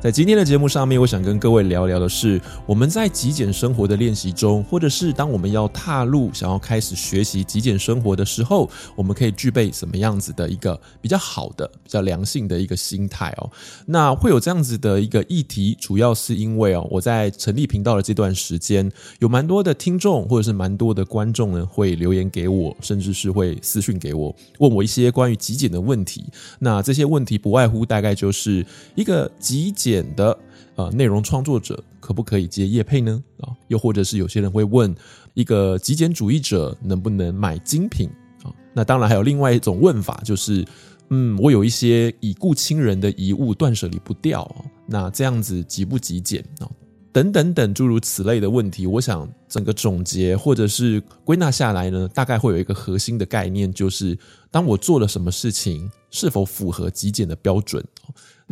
在今天的节目上面，我想跟各位聊聊的是，我们在极简生活的练习中，或者是当我们要踏入想要开始学习极简生活的时候，我们可以具备什么样子的一个比较好的、比较良性的一个心态哦。那会有这样子的一个议题，主要是因为哦，我在成立频道的这段时间，有蛮多的听众或者是蛮多的观众呢，会留言给我，甚至是会私讯给我，问我一些关于极简的问题。那这些问题不外乎大概就是一个极简。简的呃内容创作者可不可以接业配呢？啊，又或者是有些人会问，一个极简主义者能不能买精品啊？那当然还有另外一种问法，就是嗯，我有一些已故亲人的遗物断舍离不掉，那这样子极不极简啊？等等等诸如此类的问题，我想整个总结或者是归纳下来呢，大概会有一个核心的概念，就是当我做了什么事情，是否符合极简的标准？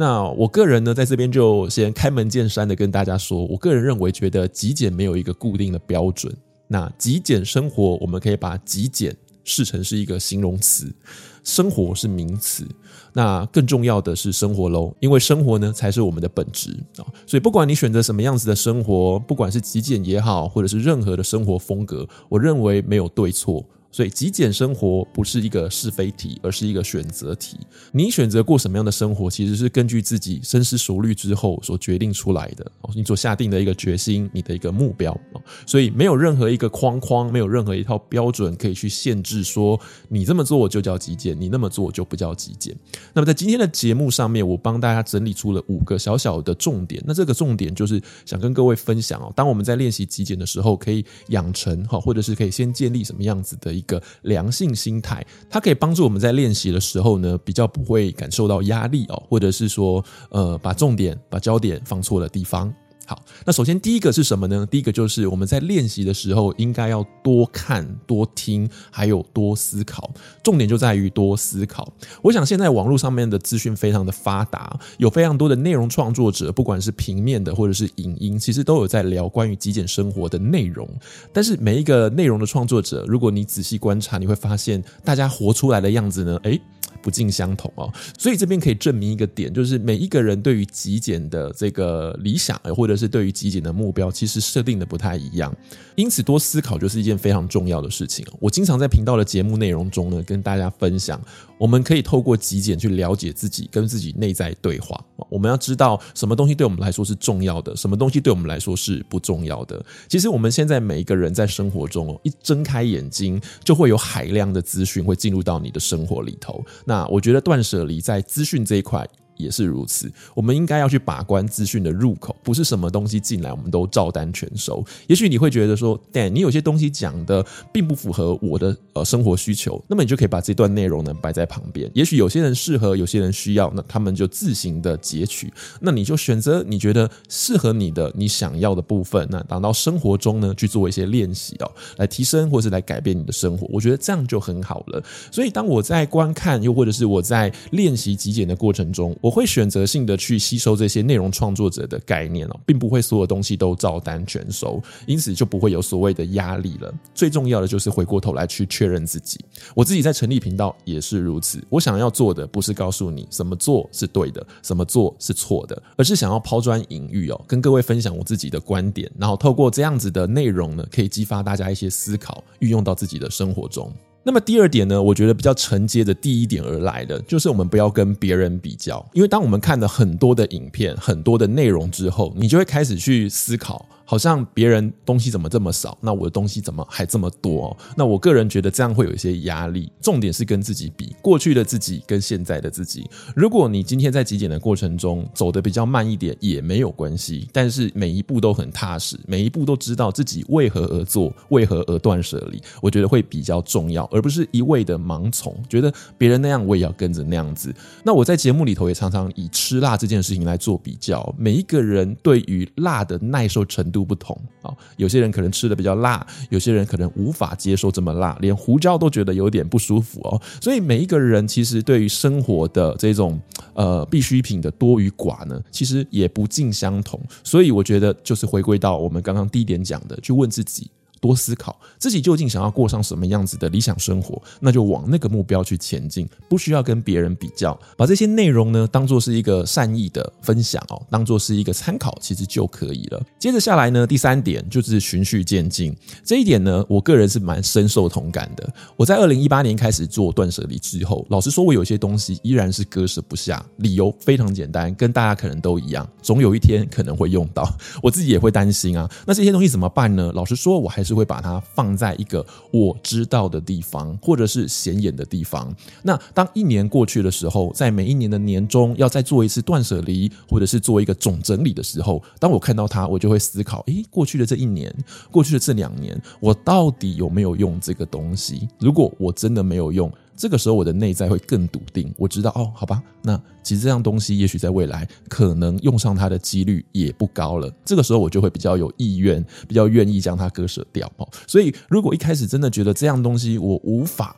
那我个人呢，在这边就先开门见山的跟大家说，我个人认为，觉得极简没有一个固定的标准。那极简生活，我们可以把极简视成是一个形容词，生活是名词。那更重要的是生活喽，因为生活呢才是我们的本质啊。所以不管你选择什么样子的生活，不管是极简也好，或者是任何的生活风格，我认为没有对错。所以，极简生活不是一个是非题，而是一个选择题。你选择过什么样的生活，其实是根据自己深思熟虑之后所决定出来的。你所下定的一个决心，你的一个目标。所以，没有任何一个框框，没有任何一套标准可以去限制说你这么做就叫极简，你那么做就不叫极简。那么，在今天的节目上面，我帮大家整理出了五个小小的重点。那这个重点就是想跟各位分享哦，当我们在练习极简的时候，可以养成哈，或者是可以先建立什么样子的。一个良性心态，它可以帮助我们在练习的时候呢，比较不会感受到压力哦，或者是说，呃，把重点、把焦点放错了地方。好，那首先第一个是什么呢？第一个就是我们在练习的时候，应该要多看、多听，还有多思考。重点就在于多思考。我想现在网络上面的资讯非常的发达，有非常多的内容创作者，不管是平面的或者是影音，其实都有在聊关于极简生活的内容。但是每一个内容的创作者，如果你仔细观察，你会发现大家活出来的样子呢，诶。不尽相同哦，所以这边可以证明一个点，就是每一个人对于极简的这个理想，或者是对于极简的目标，其实设定的不太一样。因此，多思考就是一件非常重要的事情。我经常在频道的节目内容中呢，跟大家分享，我们可以透过极简去了解自己，跟自己内在对话。我们要知道什么东西对我们来说是重要的，什么东西对我们来说是不重要的。其实，我们现在每一个人在生活中哦，一睁开眼睛，就会有海量的资讯会进入到你的生活里头。那我觉得断舍离在资讯这一块。也是如此，我们应该要去把关资讯的入口，不是什么东西进来我们都照单全收。也许你会觉得说，Dan，你有些东西讲的并不符合我的呃生活需求，那么你就可以把这段内容呢摆在旁边。也许有些人适合，有些人需要，那他们就自行的截取，那你就选择你觉得适合你的、你想要的部分，那拿到生活中呢去做一些练习哦，来提升或是来改变你的生活。我觉得这样就很好了。所以当我在观看，又或者是我在练习极简的过程中，我我会选择性的去吸收这些内容创作者的概念哦，并不会所有东西都照单全收，因此就不会有所谓的压力了。最重要的就是回过头来去确认自己。我自己在成立频道也是如此。我想要做的不是告诉你什么做是对的，什么做是错的，而是想要抛砖引玉哦，跟各位分享我自己的观点，然后透过这样子的内容呢，可以激发大家一些思考，运用到自己的生活中。那么第二点呢，我觉得比较承接着第一点而来的，就是我们不要跟别人比较，因为当我们看了很多的影片、很多的内容之后，你就会开始去思考。好像别人东西怎么这么少，那我的东西怎么还这么多？那我个人觉得这样会有一些压力。重点是跟自己比，过去的自己跟现在的自己。如果你今天在极简的过程中走得比较慢一点也没有关系，但是每一步都很踏实，每一步都知道自己为何而做，为何而断舍离，我觉得会比较重要，而不是一味的盲从，觉得别人那样我也要跟着那样子。那我在节目里头也常常以吃辣这件事情来做比较，每一个人对于辣的耐受程度。都不同啊，有些人可能吃的比较辣，有些人可能无法接受这么辣，连胡椒都觉得有点不舒服哦。所以每一个人其实对于生活的这种呃必需品的多与寡呢，其实也不尽相同。所以我觉得就是回归到我们刚刚第一点讲的，去问自己。多思考自己究竟想要过上什么样子的理想生活，那就往那个目标去前进，不需要跟别人比较，把这些内容呢当做是一个善意的分享哦，当做是一个参考，其实就可以了。接着下来呢，第三点就是循序渐进，这一点呢，我个人是蛮深受同感的。我在二零一八年开始做断舍离之后，老实说，我有些东西依然是割舍不下，理由非常简单，跟大家可能都一样，总有一天可能会用到，我自己也会担心啊。那这些东西怎么办呢？老实说，我还是。会把它放在一个我知道的地方，或者是显眼的地方。那当一年过去的时候，在每一年的年终要再做一次断舍离，或者是做一个总整理的时候，当我看到它，我就会思考：诶，过去的这一年，过去的这两年，我到底有没有用这个东西？如果我真的没有用，这个时候，我的内在会更笃定。我知道，哦，好吧，那其实这样东西，也许在未来可能用上它的几率也不高了。这个时候，我就会比较有意愿，比较愿意将它割舍掉。哦，所以，如果一开始真的觉得这样东西我无法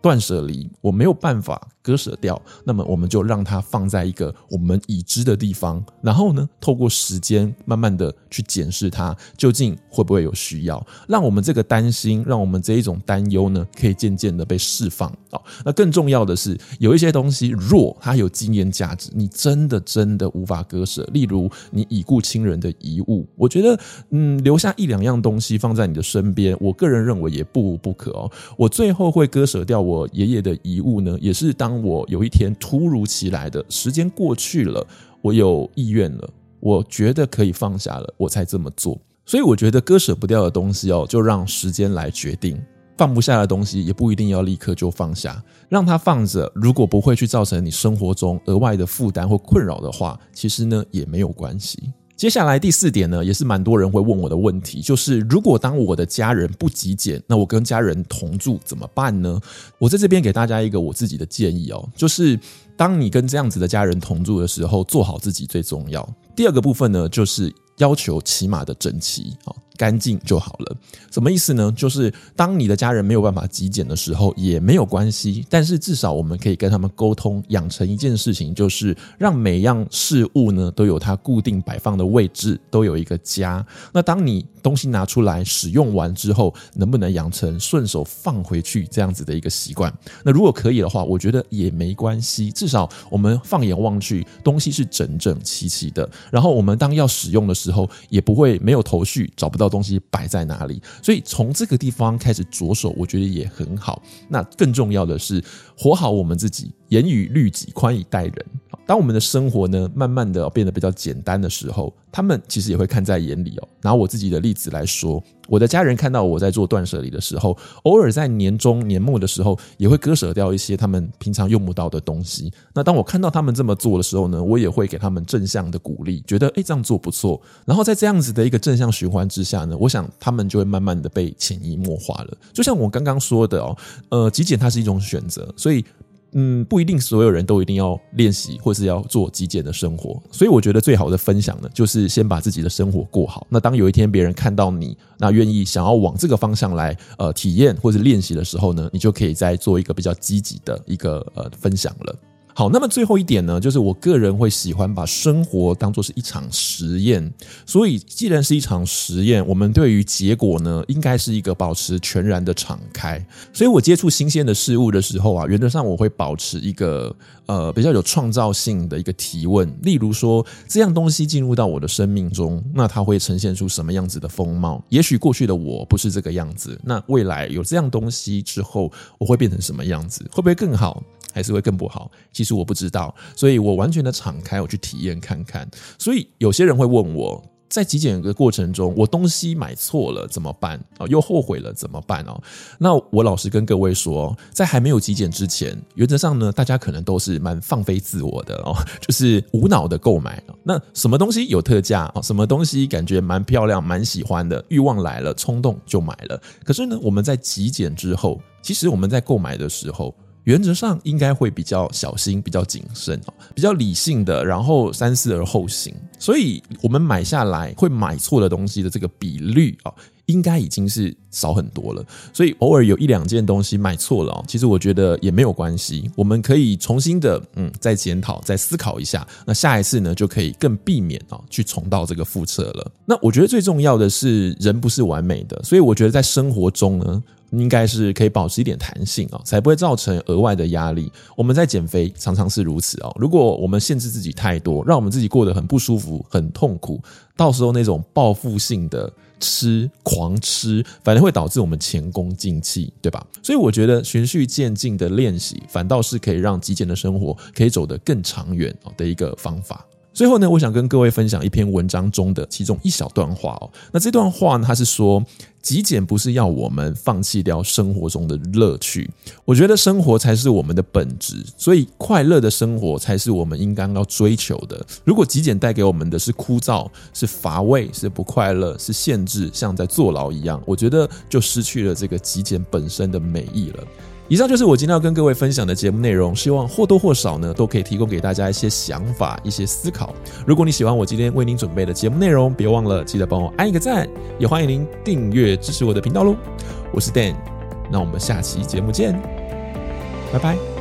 断舍离，我没有办法。割舍掉，那么我们就让它放在一个我们已知的地方，然后呢，透过时间慢慢的去检视它究竟会不会有需要，让我们这个担心，让我们这一种担忧呢，可以渐渐的被释放啊。那更重要的是，有一些东西若它有纪念价值，你真的真的无法割舍。例如你已故亲人的遗物，我觉得嗯，留下一两样东西放在你的身边，我个人认为也不无不可哦。我最后会割舍掉我爷爷的遗物呢，也是当。我有一天突如其来的时间过去了，我有意愿了，我觉得可以放下了，我才这么做。所以我觉得割舍不掉的东西哦，就让时间来决定；放不下的东西也不一定要立刻就放下，让它放着。如果不会去造成你生活中额外的负担或困扰的话，其实呢也没有关系。接下来第四点呢，也是蛮多人会问我的问题，就是如果当我的家人不极简，那我跟家人同住怎么办呢？我在这边给大家一个我自己的建议哦，就是当你跟这样子的家人同住的时候，做好自己最重要。第二个部分呢，就是要求起码的整齐啊。干净就好了，什么意思呢？就是当你的家人没有办法极简的时候，也没有关系。但是至少我们可以跟他们沟通，养成一件事情，就是让每样事物呢都有它固定摆放的位置，都有一个家。那当你东西拿出来使用完之后，能不能养成顺手放回去这样子的一个习惯？那如果可以的话，我觉得也没关系。至少我们放眼望去，东西是整整齐齐的。然后我们当要使用的时候，也不会没有头绪，找不到东西摆在哪里，所以从这个地方开始着手，我觉得也很好。那更重要的是，活好我们自己，严于律己，宽以待人。当我们的生活呢，慢慢的变得比较简单的时候，他们其实也会看在眼里哦。拿我自己的例子来说，我的家人看到我在做断舍离的时候，偶尔在年终年末的时候，也会割舍掉一些他们平常用不到的东西。那当我看到他们这么做的时候呢，我也会给他们正向的鼓励，觉得诶，这样做不错。然后在这样子的一个正向循环之下呢，我想他们就会慢慢的被潜移默化了。就像我刚刚说的哦，呃，极简它是一种选择，所以。嗯，不一定所有人都一定要练习或是要做极简的生活，所以我觉得最好的分享呢，就是先把自己的生活过好。那当有一天别人看到你，那愿意想要往这个方向来呃体验或是练习的时候呢，你就可以再做一个比较积极的一个呃分享了。好，那么最后一点呢，就是我个人会喜欢把生活当作是一场实验，所以既然是一场实验，我们对于结果呢，应该是一个保持全然的敞开。所以我接触新鲜的事物的时候啊，原则上我会保持一个呃比较有创造性的一个提问，例如说这样东西进入到我的生命中，那它会呈现出什么样子的风貌？也许过去的我不是这个样子，那未来有这样东西之后，我会变成什么样子？会不会更好？还是会更不好，其实我不知道，所以我完全的敞开，我去体验看看。所以有些人会问我，在极简的过程中，我东西买错了怎么办？哦，又后悔了怎么办？哦，那我老实跟各位说，在还没有极简之前，原则上呢，大家可能都是蛮放飞自我的哦，就是无脑的购买。那什么东西有特价啊？什么东西感觉蛮漂亮、蛮喜欢的，欲望来了，冲动就买了。可是呢，我们在极简之后，其实我们在购买的时候，原则上应该会比较小心、比较谨慎哦，比较理性的，然后三思而后行。所以，我们买下来会买错的东西的这个比率啊，应该已经是少很多了。所以偶尔有一两件东西买错了，其实我觉得也没有关系，我们可以重新的嗯再检讨、再思考一下，那下一次呢就可以更避免啊去重蹈这个覆辙了。那我觉得最重要的是人不是完美的，所以我觉得在生活中呢。应该是可以保持一点弹性啊，才不会造成额外的压力。我们在减肥常常是如此哦。如果我们限制自己太多，让我们自己过得很不舒服、很痛苦，到时候那种报复性的吃、狂吃，反而会导致我们前功尽弃，对吧？所以我觉得循序渐进的练习，反倒是可以让极简的生活可以走得更长远的一个方法。最后呢，我想跟各位分享一篇文章中的其中一小段话哦。那这段话呢，它是说，极简不是要我们放弃掉生活中的乐趣，我觉得生活才是我们的本质，所以快乐的生活才是我们应该要追求的。如果极简带给我们的是枯燥、是乏味、是不快乐、是限制，像在坐牢一样，我觉得就失去了这个极简本身的美意了。以上就是我今天要跟各位分享的节目内容，希望或多或少呢都可以提供给大家一些想法、一些思考。如果你喜欢我今天为您准备的节目内容，别忘了记得帮我按一个赞，也欢迎您订阅支持我的频道喽。我是 Dan，那我们下期节目见，拜拜。